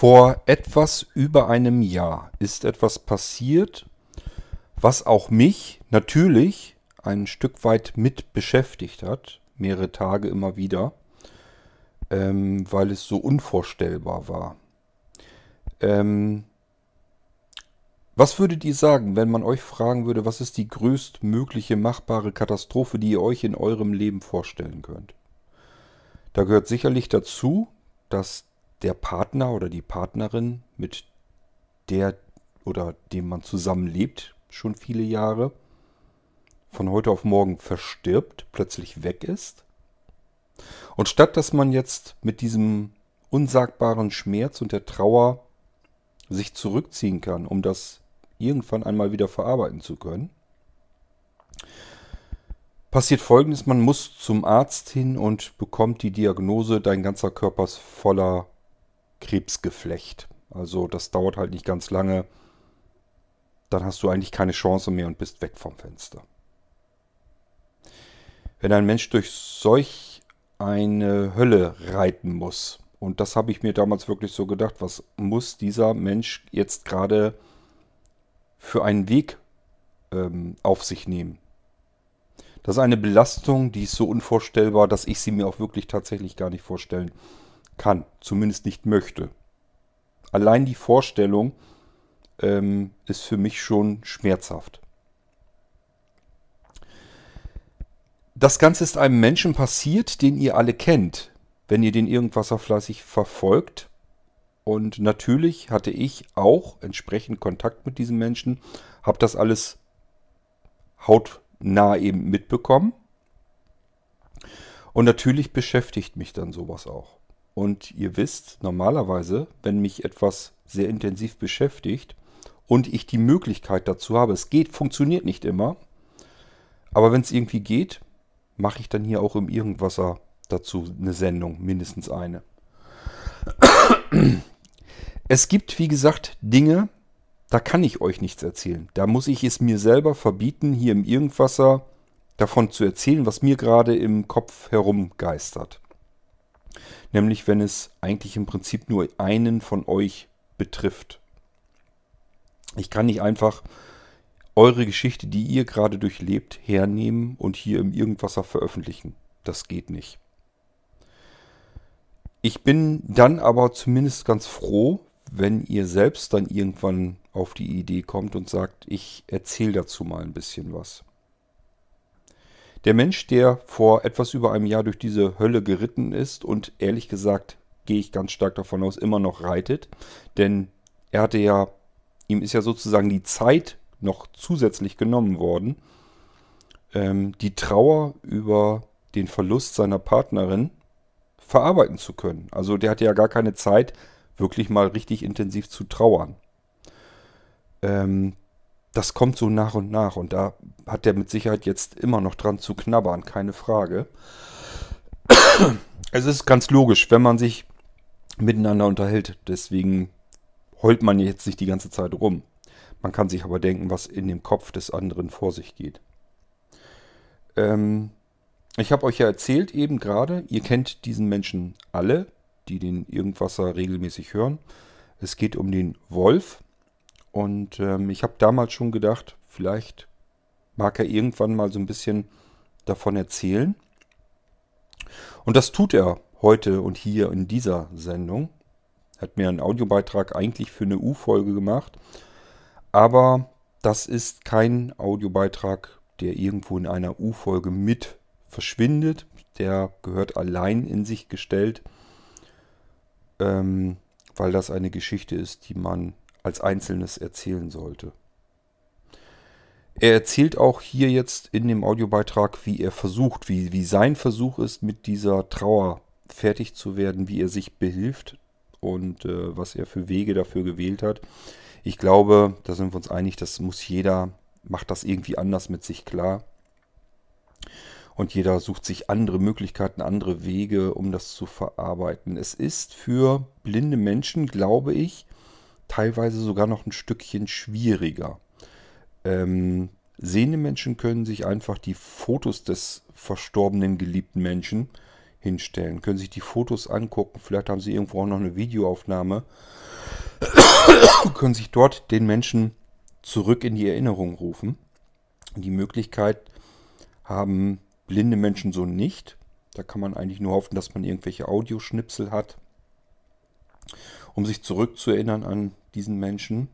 Vor etwas über einem Jahr ist etwas passiert, was auch mich natürlich ein Stück weit mit beschäftigt hat, mehrere Tage immer wieder, ähm, weil es so unvorstellbar war. Ähm, was würdet ihr sagen, wenn man euch fragen würde, was ist die größtmögliche machbare Katastrophe, die ihr euch in eurem Leben vorstellen könnt? Da gehört sicherlich dazu, dass der Partner oder die Partnerin, mit der oder dem man zusammenlebt, schon viele Jahre, von heute auf morgen verstirbt, plötzlich weg ist. Und statt dass man jetzt mit diesem unsagbaren Schmerz und der Trauer sich zurückziehen kann, um das irgendwann einmal wieder verarbeiten zu können, passiert folgendes, man muss zum Arzt hin und bekommt die Diagnose, dein ganzer Körper ist voller Krebsgeflecht. Also das dauert halt nicht ganz lange. Dann hast du eigentlich keine Chance mehr und bist weg vom Fenster. Wenn ein Mensch durch solch eine Hölle reiten muss, und das habe ich mir damals wirklich so gedacht, was muss dieser Mensch jetzt gerade für einen Weg ähm, auf sich nehmen? Das ist eine Belastung, die ist so unvorstellbar, dass ich sie mir auch wirklich tatsächlich gar nicht vorstellen kann, zumindest nicht möchte. Allein die Vorstellung ähm, ist für mich schon schmerzhaft. Das Ganze ist einem Menschen passiert, den ihr alle kennt, wenn ihr den Irgendwasser fleißig verfolgt. Und natürlich hatte ich auch entsprechend Kontakt mit diesem Menschen, habe das alles hautnah eben mitbekommen. Und natürlich beschäftigt mich dann sowas auch. Und ihr wisst, normalerweise, wenn mich etwas sehr intensiv beschäftigt und ich die Möglichkeit dazu habe, es geht, funktioniert nicht immer, aber wenn es irgendwie geht, mache ich dann hier auch im Irgendwasser dazu eine Sendung, mindestens eine. Es gibt, wie gesagt, Dinge, da kann ich euch nichts erzählen. Da muss ich es mir selber verbieten, hier im Irgendwasser davon zu erzählen, was mir gerade im Kopf herumgeistert. Nämlich wenn es eigentlich im Prinzip nur einen von euch betrifft. Ich kann nicht einfach eure Geschichte, die ihr gerade durchlebt, hernehmen und hier im Irgendwasser veröffentlichen. Das geht nicht. Ich bin dann aber zumindest ganz froh, wenn ihr selbst dann irgendwann auf die Idee kommt und sagt, ich erzähle dazu mal ein bisschen was. Der Mensch, der vor etwas über einem Jahr durch diese Hölle geritten ist und ehrlich gesagt gehe ich ganz stark davon aus, immer noch reitet, denn er hatte ja, ihm ist ja sozusagen die Zeit noch zusätzlich genommen worden, ähm, die Trauer über den Verlust seiner Partnerin verarbeiten zu können. Also der hatte ja gar keine Zeit, wirklich mal richtig intensiv zu trauern. Ähm, das kommt so nach und nach und da hat er mit Sicherheit jetzt immer noch dran zu knabbern, keine Frage. Es ist ganz logisch, wenn man sich miteinander unterhält. Deswegen heult man jetzt nicht die ganze Zeit rum. Man kann sich aber denken, was in dem Kopf des anderen vor sich geht. Ähm, ich habe euch ja erzählt eben gerade, ihr kennt diesen Menschen alle, die den Irgendwasser regelmäßig hören. Es geht um den Wolf. Und ähm, ich habe damals schon gedacht, vielleicht mag er irgendwann mal so ein bisschen davon erzählen. Und das tut er heute und hier in dieser Sendung. Er hat mir einen Audiobeitrag eigentlich für eine U-Folge gemacht. Aber das ist kein Audiobeitrag, der irgendwo in einer U-Folge mit verschwindet. Der gehört allein in sich gestellt, ähm, weil das eine Geschichte ist, die man als Einzelnes erzählen sollte. Er erzählt auch hier jetzt in dem Audiobeitrag, wie er versucht, wie, wie sein Versuch ist, mit dieser Trauer fertig zu werden, wie er sich behilft und äh, was er für Wege dafür gewählt hat. Ich glaube, da sind wir uns einig, das muss jeder, macht das irgendwie anders mit sich klar. Und jeder sucht sich andere Möglichkeiten, andere Wege, um das zu verarbeiten. Es ist für blinde Menschen, glaube ich, teilweise sogar noch ein Stückchen schwieriger. Ähm, sehende Menschen können sich einfach die Fotos des verstorbenen geliebten Menschen hinstellen, können sich die Fotos angucken, vielleicht haben sie irgendwo auch noch eine Videoaufnahme, können sich dort den Menschen zurück in die Erinnerung rufen. Die Möglichkeit haben blinde Menschen so nicht. Da kann man eigentlich nur hoffen, dass man irgendwelche Audioschnipsel hat, um sich zurückzuerinnern an diesen Menschen.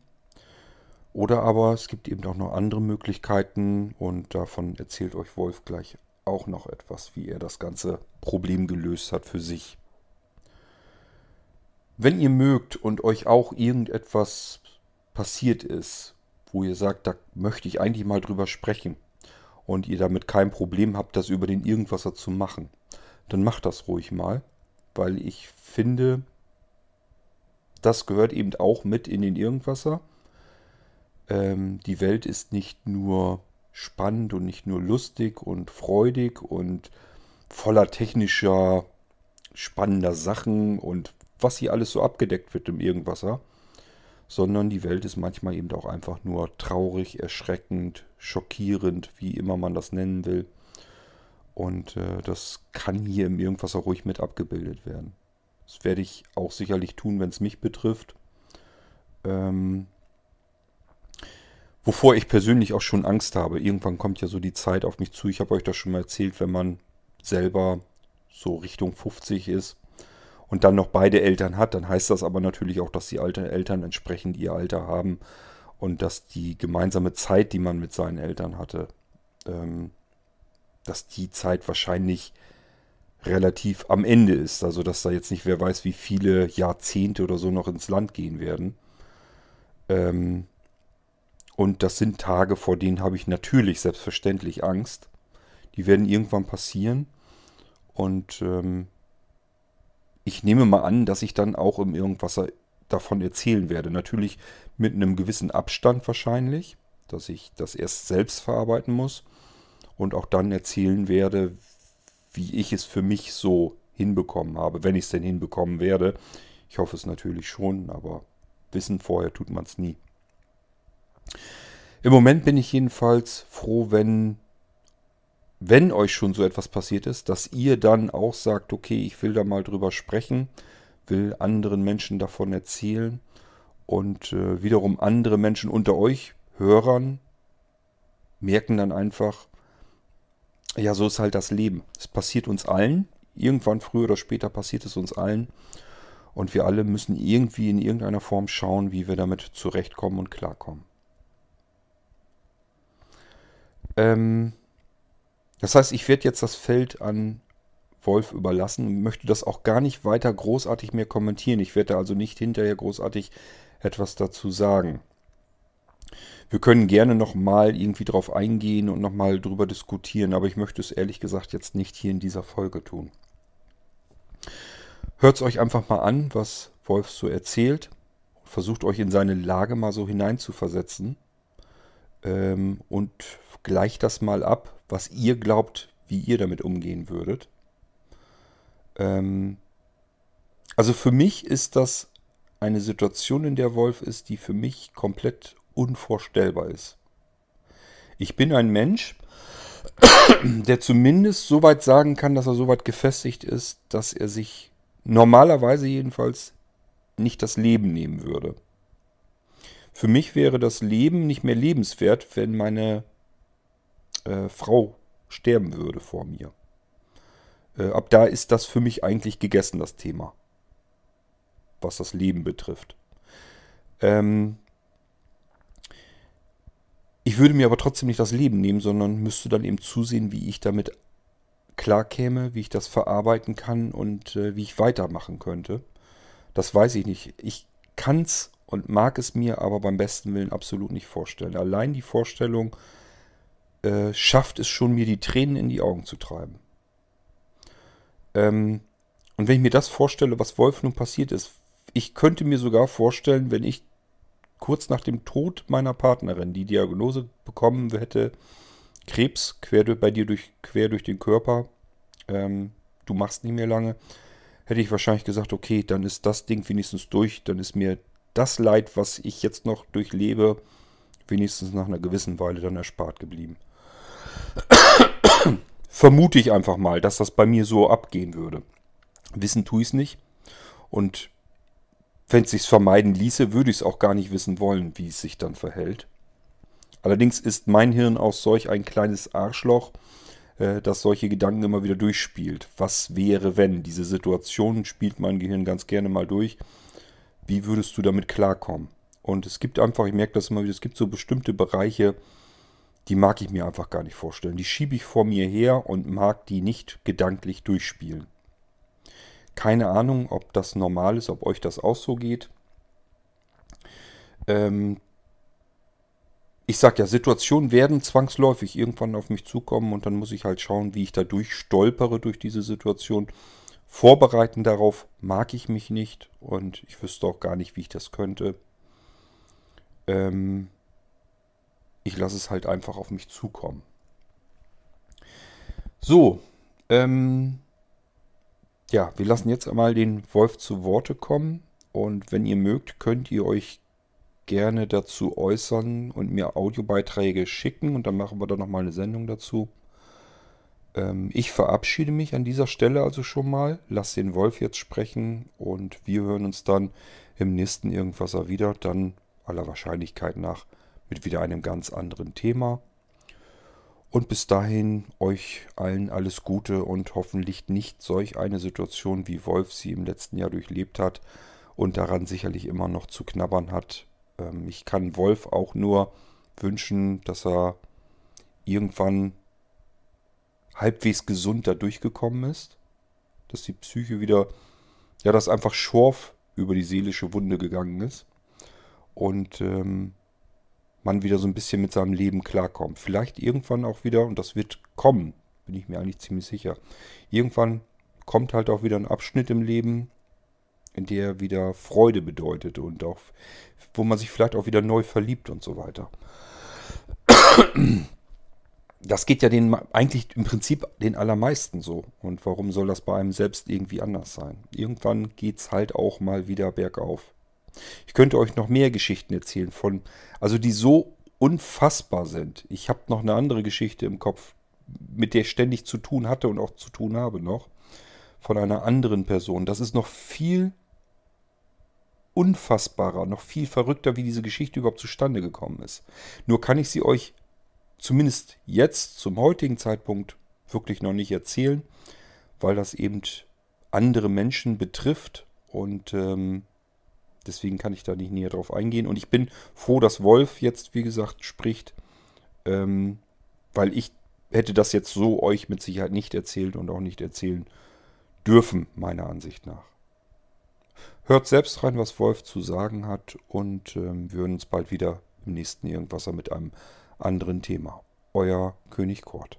Oder aber es gibt eben auch noch andere Möglichkeiten und davon erzählt euch Wolf gleich auch noch etwas, wie er das ganze Problem gelöst hat für sich. Wenn ihr mögt und euch auch irgendetwas passiert ist, wo ihr sagt, da möchte ich eigentlich mal drüber sprechen und ihr damit kein Problem habt, das über den Irgendwasser zu machen, dann macht das ruhig mal, weil ich finde, das gehört eben auch mit in den Irgendwasser. Ähm, die Welt ist nicht nur spannend und nicht nur lustig und freudig und voller technischer, spannender Sachen und was hier alles so abgedeckt wird im Irgendwasser, sondern die Welt ist manchmal eben auch einfach nur traurig, erschreckend, schockierend, wie immer man das nennen will. Und äh, das kann hier im Irgendwasser ruhig mit abgebildet werden. Das werde ich auch sicherlich tun, wenn es mich betrifft. Ähm, Wovor ich persönlich auch schon Angst habe. Irgendwann kommt ja so die Zeit auf mich zu. Ich habe euch das schon mal erzählt, wenn man selber so Richtung 50 ist und dann noch beide Eltern hat, dann heißt das aber natürlich auch, dass die alten Eltern entsprechend ihr Alter haben und dass die gemeinsame Zeit, die man mit seinen Eltern hatte, ähm, dass die Zeit wahrscheinlich relativ am Ende ist. Also dass da jetzt nicht wer weiß, wie viele Jahrzehnte oder so noch ins Land gehen werden. Ähm, und das sind Tage, vor denen habe ich natürlich selbstverständlich Angst. Die werden irgendwann passieren. Und ähm, ich nehme mal an, dass ich dann auch im Irgendwasser davon erzählen werde. Natürlich mit einem gewissen Abstand wahrscheinlich, dass ich das erst selbst verarbeiten muss und auch dann erzählen werde, wie ich es für mich so hinbekommen habe, wenn ich es denn hinbekommen werde. Ich hoffe es natürlich schon, aber wissen vorher tut man es nie. Im Moment bin ich jedenfalls froh, wenn, wenn euch schon so etwas passiert ist, dass ihr dann auch sagt, okay, ich will da mal drüber sprechen, will anderen Menschen davon erzählen und äh, wiederum andere Menschen unter euch, Hörern, merken dann einfach, ja, so ist halt das Leben. Es passiert uns allen. Irgendwann früher oder später passiert es uns allen. Und wir alle müssen irgendwie in irgendeiner Form schauen, wie wir damit zurechtkommen und klarkommen. Ähm, das heißt, ich werde jetzt das Feld an Wolf überlassen und möchte das auch gar nicht weiter großartig mehr kommentieren. Ich werde also nicht hinterher großartig etwas dazu sagen. Wir können gerne nochmal irgendwie drauf eingehen und nochmal drüber diskutieren, aber ich möchte es ehrlich gesagt jetzt nicht hier in dieser Folge tun. Hört es euch einfach mal an, was Wolf so erzählt. Versucht euch in seine Lage mal so hineinzuversetzen. Ähm, und gleicht das mal ab, was ihr glaubt, wie ihr damit umgehen würdet. Ähm, also für mich ist das eine Situation, in der Wolf ist, die für mich komplett unvorstellbar ist. Ich bin ein Mensch, der zumindest so weit sagen kann, dass er so weit gefestigt ist, dass er sich normalerweise jedenfalls nicht das Leben nehmen würde. Für mich wäre das Leben nicht mehr lebenswert, wenn meine äh, Frau sterben würde vor mir. Äh, ab da ist das für mich eigentlich gegessen, das Thema. Was das Leben betrifft. Ähm, ich würde mir aber trotzdem nicht das Leben nehmen, sondern müsste dann eben zusehen, wie ich damit klarkäme, wie ich das verarbeiten kann und äh, wie ich weitermachen könnte. Das weiß ich nicht. Ich kann es und mag es mir aber beim besten Willen absolut nicht vorstellen. Allein die Vorstellung, äh, schafft es schon, mir die Tränen in die Augen zu treiben. Ähm, und wenn ich mir das vorstelle, was Wolf nun passiert ist, ich könnte mir sogar vorstellen, wenn ich kurz nach dem Tod meiner Partnerin die Diagnose bekommen hätte, Krebs quer durch, bei dir durch, quer durch den Körper, ähm, du machst nicht mehr lange, hätte ich wahrscheinlich gesagt, okay, dann ist das Ding wenigstens durch, dann ist mir das Leid, was ich jetzt noch durchlebe, wenigstens nach einer gewissen Weile dann erspart geblieben. vermute ich einfach mal, dass das bei mir so abgehen würde. Wissen tue ich es nicht. Und wenn es sich vermeiden ließe, würde ich es auch gar nicht wissen wollen, wie es sich dann verhält. Allerdings ist mein Hirn auch solch ein kleines Arschloch, äh, das solche Gedanken immer wieder durchspielt. Was wäre, wenn? Diese Situation spielt mein Gehirn ganz gerne mal durch. Wie würdest du damit klarkommen? Und es gibt einfach, ich merke das immer wieder, es gibt so bestimmte Bereiche, die mag ich mir einfach gar nicht vorstellen. Die schiebe ich vor mir her und mag die nicht gedanklich durchspielen. Keine Ahnung, ob das normal ist, ob euch das auch so geht. Ähm, ich sag ja, Situationen werden zwangsläufig irgendwann auf mich zukommen und dann muss ich halt schauen, wie ich da durchstolpere durch diese Situation. Vorbereiten darauf mag ich mich nicht und ich wüsste auch gar nicht, wie ich das könnte. Ähm, ich lasse es halt einfach auf mich zukommen. So, ähm, ja, wir lassen jetzt einmal den Wolf zu Worte kommen und wenn ihr mögt, könnt ihr euch gerne dazu äußern und mir Audiobeiträge schicken und dann machen wir da nochmal eine Sendung dazu. Ähm, ich verabschiede mich an dieser Stelle also schon mal, lass den Wolf jetzt sprechen und wir hören uns dann im nächsten Irgendwasser wieder, dann aller Wahrscheinlichkeit nach mit wieder einem ganz anderen Thema. Und bis dahin euch allen alles Gute und hoffentlich nicht solch eine Situation, wie Wolf sie im letzten Jahr durchlebt hat und daran sicherlich immer noch zu knabbern hat, ähm, ich kann Wolf auch nur wünschen, dass er irgendwann halbwegs gesund da durchgekommen ist. Dass die Psyche wieder, ja, dass einfach Schorf über die seelische Wunde gegangen ist. Und ähm, man wieder so ein bisschen mit seinem Leben klarkommt. Vielleicht irgendwann auch wieder, und das wird kommen, bin ich mir eigentlich ziemlich sicher. Irgendwann kommt halt auch wieder ein Abschnitt im Leben, in der wieder Freude bedeutet und auch, wo man sich vielleicht auch wieder neu verliebt und so weiter. Das geht ja den, eigentlich im Prinzip den allermeisten so. Und warum soll das bei einem selbst irgendwie anders sein? Irgendwann geht es halt auch mal wieder bergauf. Ich könnte euch noch mehr Geschichten erzählen von, also die so unfassbar sind. Ich habe noch eine andere Geschichte im Kopf, mit der ich ständig zu tun hatte und auch zu tun habe noch. Von einer anderen Person. Das ist noch viel unfassbarer, noch viel verrückter, wie diese Geschichte überhaupt zustande gekommen ist. Nur kann ich sie euch zumindest jetzt, zum heutigen Zeitpunkt, wirklich noch nicht erzählen, weil das eben andere Menschen betrifft und ähm, deswegen kann ich da nicht näher drauf eingehen. Und ich bin froh, dass Wolf jetzt, wie gesagt, spricht, ähm, weil ich hätte das jetzt so euch mit Sicherheit nicht erzählt und auch nicht erzählen dürfen, meiner Ansicht nach. Hört selbst rein, was Wolf zu sagen hat und ähm, wir hören uns bald wieder im nächsten Irgendwasser mit einem anderen Thema. Euer König Kort.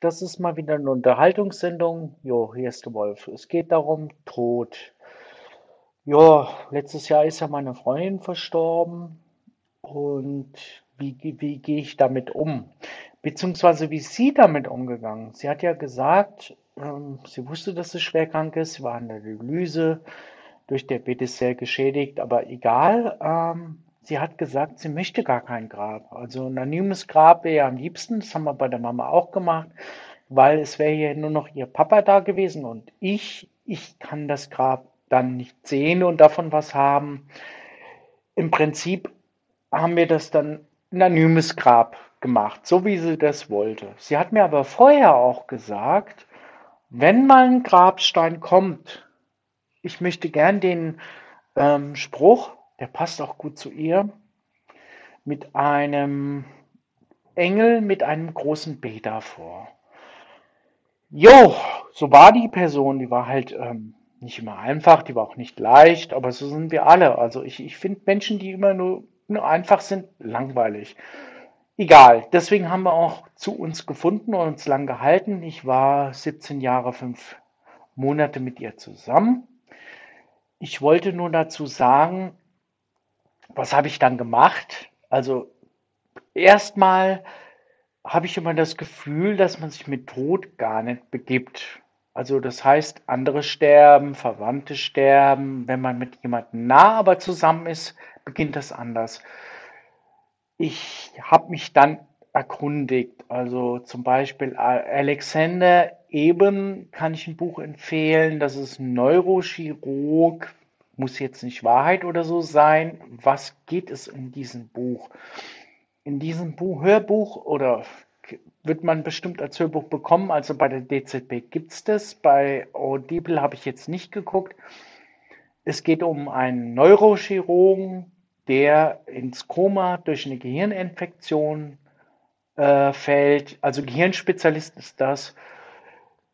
Das ist mal wieder eine Unterhaltungssendung. Jo, hier ist der Wolf. Es geht darum, Tod. Ja, letztes Jahr ist ja meine Freundin verstorben. Und wie, wie gehe ich damit um? Beziehungsweise wie ist sie damit umgegangen? Sie hat ja gesagt, ähm, sie wusste, dass sie schwer krank ist. Sie war in der Dialyse, durch Diabetes sehr geschädigt, aber egal. Ähm, sie hat gesagt, sie möchte gar kein Grab. Also ein anonymes Grab wäre am liebsten, das haben wir bei der Mama auch gemacht, weil es wäre hier nur noch ihr Papa da gewesen und ich, ich kann das Grab dann nicht sehen und davon was haben. Im Prinzip haben wir das dann ein anonymes Grab gemacht, so wie sie das wollte. Sie hat mir aber vorher auch gesagt, wenn mal ein Grabstein kommt, ich möchte gern den ähm, Spruch der passt auch gut zu ihr, mit einem Engel mit einem großen B davor. Jo, so war die Person, die war halt ähm, nicht immer einfach, die war auch nicht leicht, aber so sind wir alle. Also ich, ich finde Menschen, die immer nur, nur einfach sind, langweilig. Egal, deswegen haben wir auch zu uns gefunden und uns lang gehalten. Ich war 17 Jahre, 5 Monate mit ihr zusammen. Ich wollte nur dazu sagen, was habe ich dann gemacht? Also erstmal habe ich immer das Gefühl, dass man sich mit Tod gar nicht begibt. Also das heißt, andere sterben, Verwandte sterben. Wenn man mit jemandem nah aber zusammen ist, beginnt das anders. Ich habe mich dann erkundigt. Also zum Beispiel Alexander Eben kann ich ein Buch empfehlen. Das ist ein Neurochirurg. Muss jetzt nicht Wahrheit oder so sein. Was geht es in diesem Buch? In diesem Buch, Hörbuch oder wird man bestimmt als Hörbuch bekommen. Also bei der DZB gibt es das. Bei Audible habe ich jetzt nicht geguckt. Es geht um einen Neurochirurgen, der ins Koma durch eine Gehirninfektion äh, fällt. Also Gehirnspezialist ist das,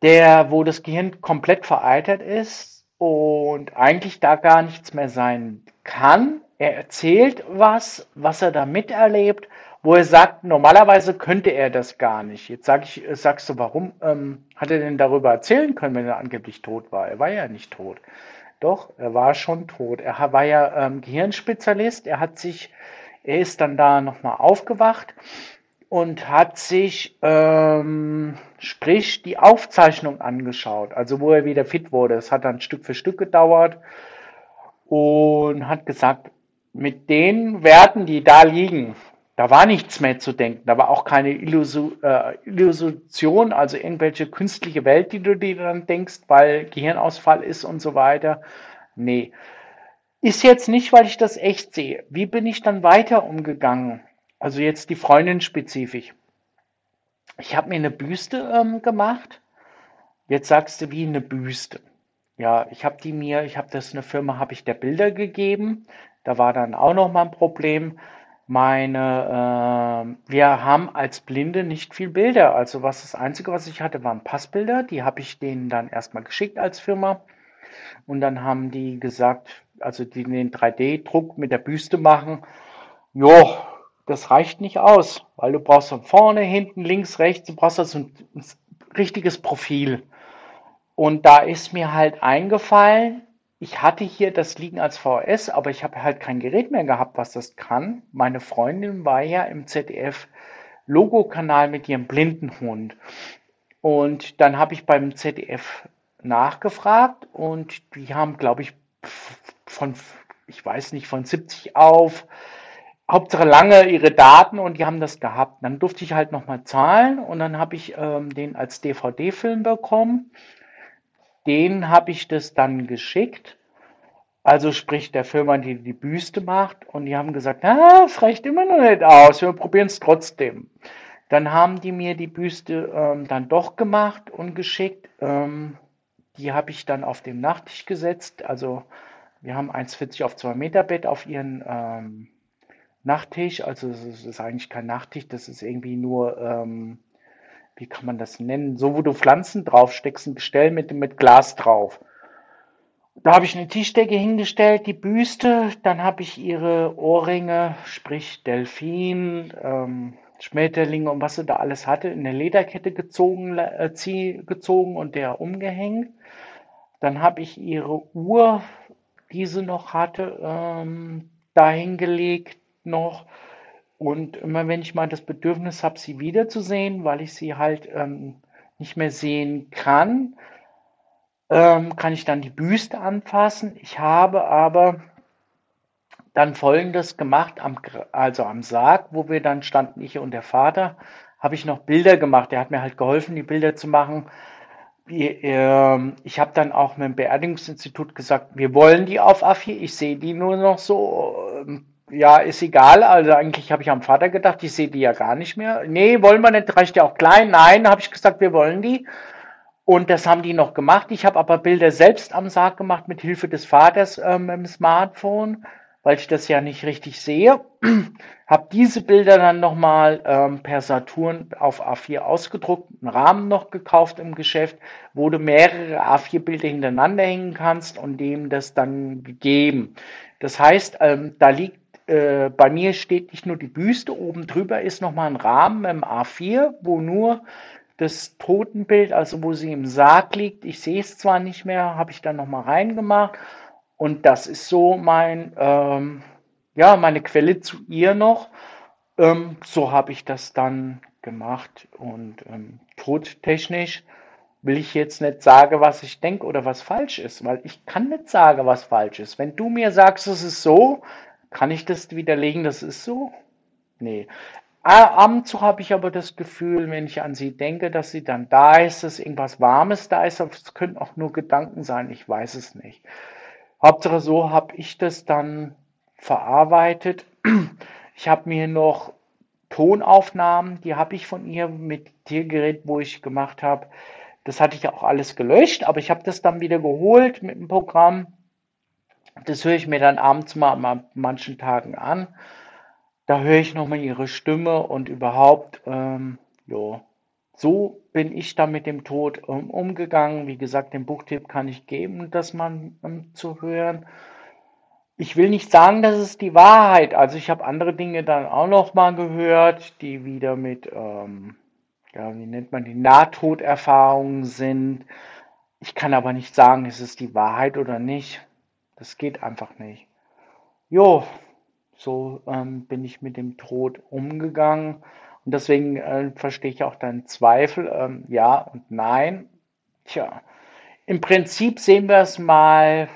der, wo das Gehirn komplett vereitert ist und eigentlich da gar nichts mehr sein kann. Er erzählt was, was er da miterlebt wo er sagt, normalerweise könnte er das gar nicht. Jetzt sag ich, sagst du, warum ähm, hat er denn darüber erzählen können, wenn er angeblich tot war? Er war ja nicht tot. Doch, er war schon tot. Er war ja ähm, Gehirnspezialist. Er hat sich, er ist dann da nochmal aufgewacht und hat sich, ähm, sprich, die Aufzeichnung angeschaut, also wo er wieder fit wurde. Es hat dann Stück für Stück gedauert und hat gesagt, mit den Werten, die da liegen, da war nichts mehr zu denken. Da war auch keine Illusion, äh, Illusion, also irgendwelche künstliche Welt, die du dir dann denkst, weil Gehirnausfall ist und so weiter. Nee. Ist jetzt nicht, weil ich das echt sehe. Wie bin ich dann weiter umgegangen? Also jetzt die Freundin spezifisch. Ich habe mir eine Büste ähm, gemacht. Jetzt sagst du, wie eine Büste. Ja, ich habe die mir, ich habe das eine Firma, habe ich der Bilder gegeben. Da war dann auch noch mal ein Problem meine, äh, wir haben als Blinde nicht viel Bilder. Also was das Einzige, was ich hatte, waren Passbilder. Die habe ich denen dann erstmal geschickt als Firma. Und dann haben die gesagt, also die den 3D-Druck mit der Büste machen, jo, das reicht nicht aus, weil du brauchst von vorne, hinten, links, rechts, du brauchst also ein, ein richtiges Profil. Und da ist mir halt eingefallen, ich hatte hier das liegen als VHS, aber ich habe halt kein Gerät mehr gehabt, was das kann. Meine Freundin war ja im ZDF Logo-Kanal mit ihrem Blindenhund. Und dann habe ich beim ZDF nachgefragt und die haben, glaube ich, von, ich weiß nicht, von 70 auf, Hauptsache lange ihre Daten und die haben das gehabt. Dann durfte ich halt nochmal zahlen und dann habe ich ähm, den als DVD-Film bekommen denen habe ich das dann geschickt. Also sprich der Firma, die die Büste macht. Und die haben gesagt, ah, es reicht immer noch nicht aus, wir probieren es trotzdem. Dann haben die mir die Büste ähm, dann doch gemacht und geschickt. Ähm, die habe ich dann auf den Nachttisch gesetzt. Also wir haben 1,40 auf 2 Meter Bett auf ihren ähm, Nachttisch. Also es ist eigentlich kein Nachttisch, das ist irgendwie nur ähm, wie kann man das nennen? So, wo du Pflanzen draufsteckst, ein Gestell mit, mit Glas drauf. Da habe ich eine Tischdecke hingestellt, die Büste, dann habe ich ihre Ohrringe, sprich Delfin, ähm, Schmetterlinge und was sie da alles hatte, in der Lederkette gezogen, äh, zieh, gezogen und der umgehängt. Dann habe ich ihre Uhr, die sie noch hatte, ähm, dahingelegt noch. Und immer wenn ich mal das Bedürfnis habe, sie wiederzusehen, weil ich sie halt ähm, nicht mehr sehen kann, ähm, kann ich dann die Büste anfassen. Ich habe aber dann Folgendes gemacht, am, also am Sarg, wo wir dann standen, ich und der Vater, habe ich noch Bilder gemacht. Der hat mir halt geholfen, die Bilder zu machen. Ähm, ich habe dann auch mit dem Beerdigungsinstitut gesagt, wir wollen die auf A4. Ich sehe die nur noch so ähm, ja, ist egal. Also eigentlich habe ich am Vater gedacht, ich sehe die ja gar nicht mehr. Nee, wollen wir nicht, reicht ja auch klein. Nein, habe ich gesagt, wir wollen die. Und das haben die noch gemacht. Ich habe aber Bilder selbst am Sarg gemacht mit Hilfe des Vaters ähm, im Smartphone, weil ich das ja nicht richtig sehe. habe diese Bilder dann nochmal ähm, per Saturn auf A4 ausgedruckt, einen Rahmen noch gekauft im Geschäft, wo du mehrere A4-Bilder hintereinander hängen kannst und dem das dann gegeben. Das heißt, ähm, da liegt äh, bei mir steht nicht nur die Büste, oben drüber ist nochmal ein Rahmen im A4, wo nur das Totenbild, also wo sie im Sarg liegt, ich sehe es zwar nicht mehr, habe ich dann nochmal reingemacht. Und das ist so mein, ähm, ja, meine Quelle zu ihr noch. ähm, so habe ich das dann gemacht und ähm, todtechnisch will ich jetzt nicht sagen, was ich denke oder was falsch ist, weil ich kann nicht sagen, was falsch ist. Wenn du mir sagst, es ist so, kann ich das widerlegen, das ist so? Nee. Ab und zu habe ich aber das Gefühl, wenn ich an sie denke, dass sie dann da ist, dass irgendwas Warmes da ist. Es können auch nur Gedanken sein, ich weiß es nicht. Hauptsache so habe ich das dann verarbeitet. Ich habe mir noch Tonaufnahmen, die habe ich von ihr mit Tiergerät, wo ich gemacht habe. Das hatte ich auch alles gelöscht, aber ich habe das dann wieder geholt mit dem Programm. Das höre ich mir dann abends mal an manchen Tagen an. Da höre ich nochmal ihre Stimme und überhaupt, ähm, jo. So bin ich da mit dem Tod ähm, umgegangen. Wie gesagt, den Buchtipp kann ich geben, das mal ähm, zu hören. Ich will nicht sagen, das ist die Wahrheit. Also ich habe andere Dinge dann auch noch mal gehört, die wieder mit, ähm, ja, wie nennt man die, Nahtoderfahrungen sind. Ich kann aber nicht sagen, ist es die Wahrheit oder nicht. Das geht einfach nicht. Jo, so ähm, bin ich mit dem Tod umgegangen. Und deswegen äh, verstehe ich auch deinen Zweifel. Ähm, ja und nein. Tja, im Prinzip sehen wir es mal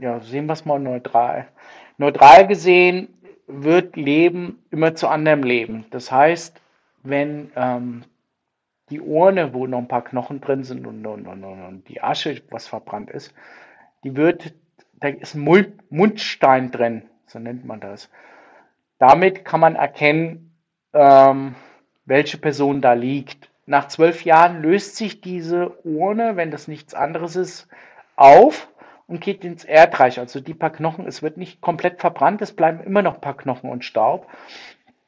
ja, sehen wir es mal neutral. Neutral gesehen wird Leben immer zu anderem Leben. Das heißt, wenn ähm, die Urne, wo noch ein paar Knochen drin sind und, und, und, und die Asche, was verbrannt ist, die wird, da ist ein Mundstein drin, so nennt man das. Damit kann man erkennen, ähm, welche Person da liegt. Nach zwölf Jahren löst sich diese Urne, wenn das nichts anderes ist, auf und geht ins Erdreich. Also die paar Knochen, es wird nicht komplett verbrannt, es bleiben immer noch ein paar Knochen und Staub.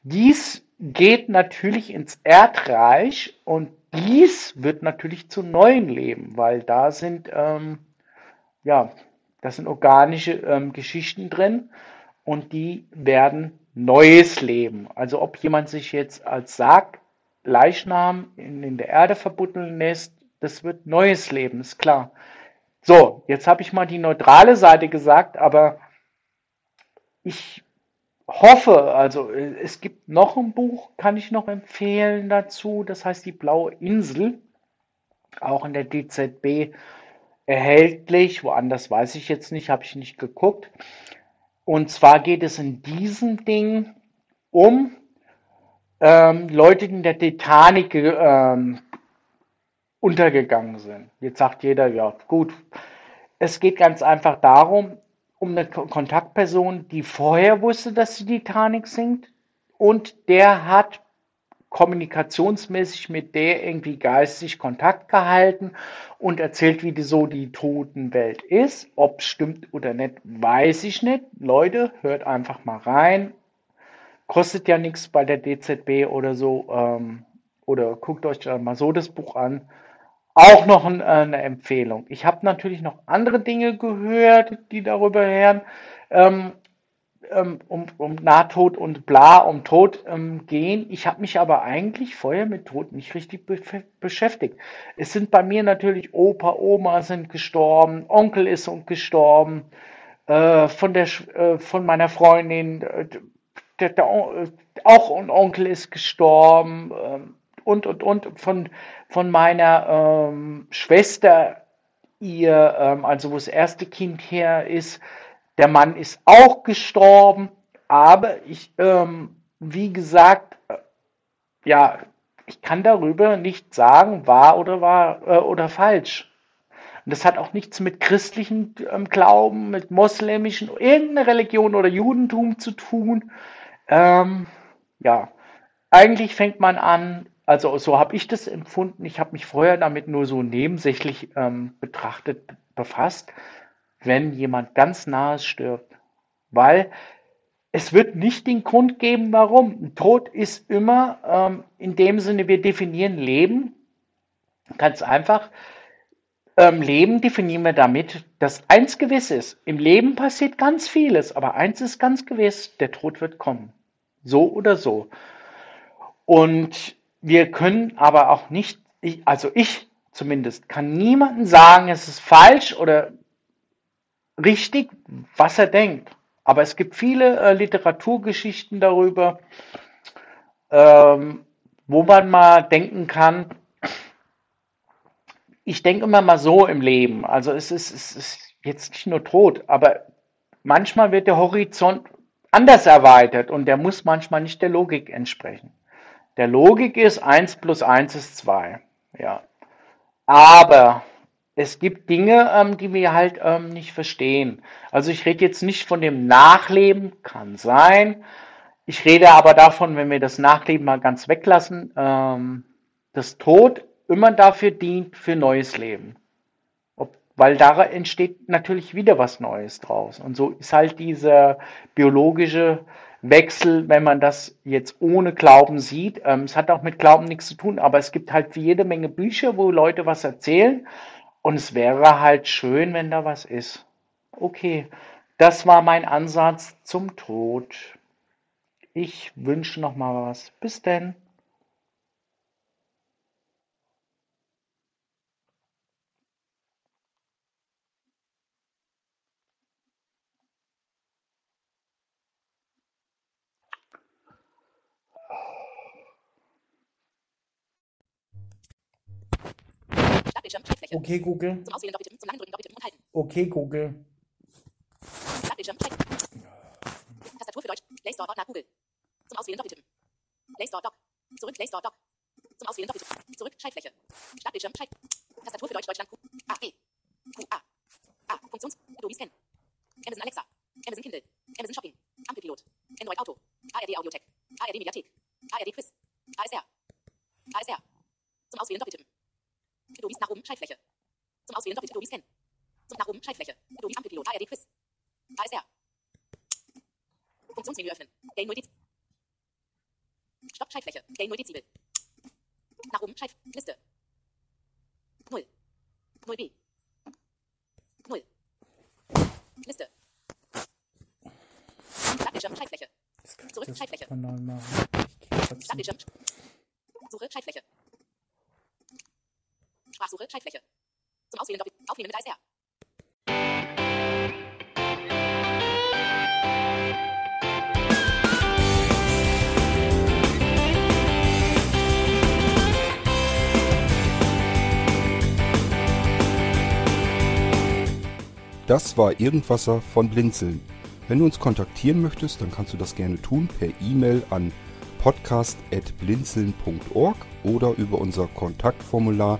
Dies geht natürlich ins Erdreich und dies wird natürlich zu neuen Leben, weil da sind ähm, ja, das sind organische ähm, Geschichten drin und die werden neues Leben. Also ob jemand sich jetzt als Sarg, Leichnam in, in der Erde verbuddeln lässt, das wird neues Leben, ist klar. So, jetzt habe ich mal die neutrale Seite gesagt, aber ich hoffe, also es gibt noch ein Buch, kann ich noch empfehlen dazu, das heißt die Blaue Insel, auch in der DZB erhältlich, woanders weiß ich jetzt nicht, habe ich nicht geguckt. Und zwar geht es in diesem Ding um ähm, Leute, die in der Titanic ähm, untergegangen sind. Jetzt sagt jeder, ja gut, es geht ganz einfach darum, um eine Kontaktperson, die vorher wusste, dass die Titanic sinkt und der hat kommunikationsmäßig mit der irgendwie geistig Kontakt gehalten und erzählt, wie die, so die Totenwelt ist. Ob stimmt oder nicht, weiß ich nicht. Leute, hört einfach mal rein. Kostet ja nichts bei der DZB oder so. Ähm, oder guckt euch mal so das Buch an auch noch ein, äh, eine Empfehlung. Ich habe natürlich noch andere Dinge gehört, die darüber hören, ähm, ähm, um, um Nahtod und bla, um Tod ähm, gehen. Ich habe mich aber eigentlich vorher mit Tod nicht richtig be beschäftigt. Es sind bei mir natürlich Opa, Oma sind gestorben, Onkel ist gestorben, äh, von, der, äh, von meiner Freundin, äh, der, der, äh, auch ein Onkel ist gestorben. Ähm, und, und, und von, von meiner ähm, Schwester, ihr, ähm, also wo das erste Kind her ist, der Mann ist auch gestorben, aber ich, ähm, wie gesagt, äh, ja, ich kann darüber nicht sagen, wahr oder wahr äh, oder falsch. Und das hat auch nichts mit christlichen ähm, Glauben, mit moslemischen, irgendeiner Religion oder Judentum zu tun. Ähm, ja, eigentlich fängt man an, also so habe ich das empfunden. Ich habe mich vorher damit nur so nebensächlich ähm, betrachtet, befasst, wenn jemand ganz nahes stirbt. Weil es wird nicht den Grund geben, warum. Tod ist immer ähm, in dem Sinne, wir definieren Leben ganz einfach. Ähm, Leben definieren wir damit, dass eins gewiss ist. Im Leben passiert ganz vieles, aber eins ist ganz gewiss, der Tod wird kommen. So oder so. Und wir können aber auch nicht, ich, also ich zumindest, kann niemanden sagen, es ist falsch oder richtig, was er denkt. Aber es gibt viele äh, Literaturgeschichten darüber, ähm, wo man mal denken kann, ich denke immer mal so im Leben, also es ist, es ist jetzt nicht nur Tod, aber manchmal wird der Horizont anders erweitert und der muss manchmal nicht der Logik entsprechen. Der Logik ist 1 plus 1 ist 2. Ja. Aber es gibt Dinge, ähm, die wir halt ähm, nicht verstehen. Also ich rede jetzt nicht von dem Nachleben, kann sein. Ich rede aber davon, wenn wir das Nachleben mal ganz weglassen, ähm, dass Tod immer dafür dient für neues Leben. Ob, weil da entsteht natürlich wieder was Neues draus. Und so ist halt dieser biologische Wechsel, wenn man das jetzt ohne Glauben sieht. Ähm, es hat auch mit Glauben nichts zu tun, aber es gibt halt jede Menge Bücher, wo Leute was erzählen. Und es wäre halt schön, wenn da was ist. Okay, das war mein Ansatz zum Tod. Ich wünsche noch mal was. Bis denn. Startbildschirm, Schaltfläche. Okay, Google. Zum Auswählen doppeltippen, zum langen Drücken doppeltippen und halten. Okay, Google. Startbildschirm, Schalt. Tastatur für Deutsch. Play Store, Ordner, Google. Zum Auswählen doppeltippen. Play Store, Doc. Zurück, Play Store, Doc. Zum Auswählen doppeltippen. Zurück, Schaltfläche. Startbildschirm, Schalt. Tastatur für Deutsch, Deutschland, Q, A, E. Q, A. A. Funktions, Adobe Scan. Amazon Alexa. Amazon Kindle. Amazon Shopping. Ampelpilot. Android Auto. ARD Audiotech. ARD Mediathek. ARD Quiz. ASR. ASR. Zum Auswählen doppeltippen. Adobe nach oben, Schaltfläche. Zum Auswählen doppeltippen, Adobe Scan. Zum nach oben, Schaltfläche. Adobe Ampelpilot. ARD Quiz. ASR. Funktionsmenü öffnen. Gain 0 Dezibel. Stopp Schaltfläche. Gain 0 Dezibel. Nach oben Schalt. Liste. 0. 0b. 0. Liste. Startbildschirm Schaltfläche. Zurück, Schaltfläche. Startbildschirm. Suche Schaltfläche. Sprachsuche Schaltfläche. Zum Auswählen doppelt. Aufnehmen mit ASR. Das war Irgendwasser von Blinzeln. Wenn du uns kontaktieren möchtest, dann kannst du das gerne tun per E-Mail an podcast.blinzeln.org oder über unser Kontaktformular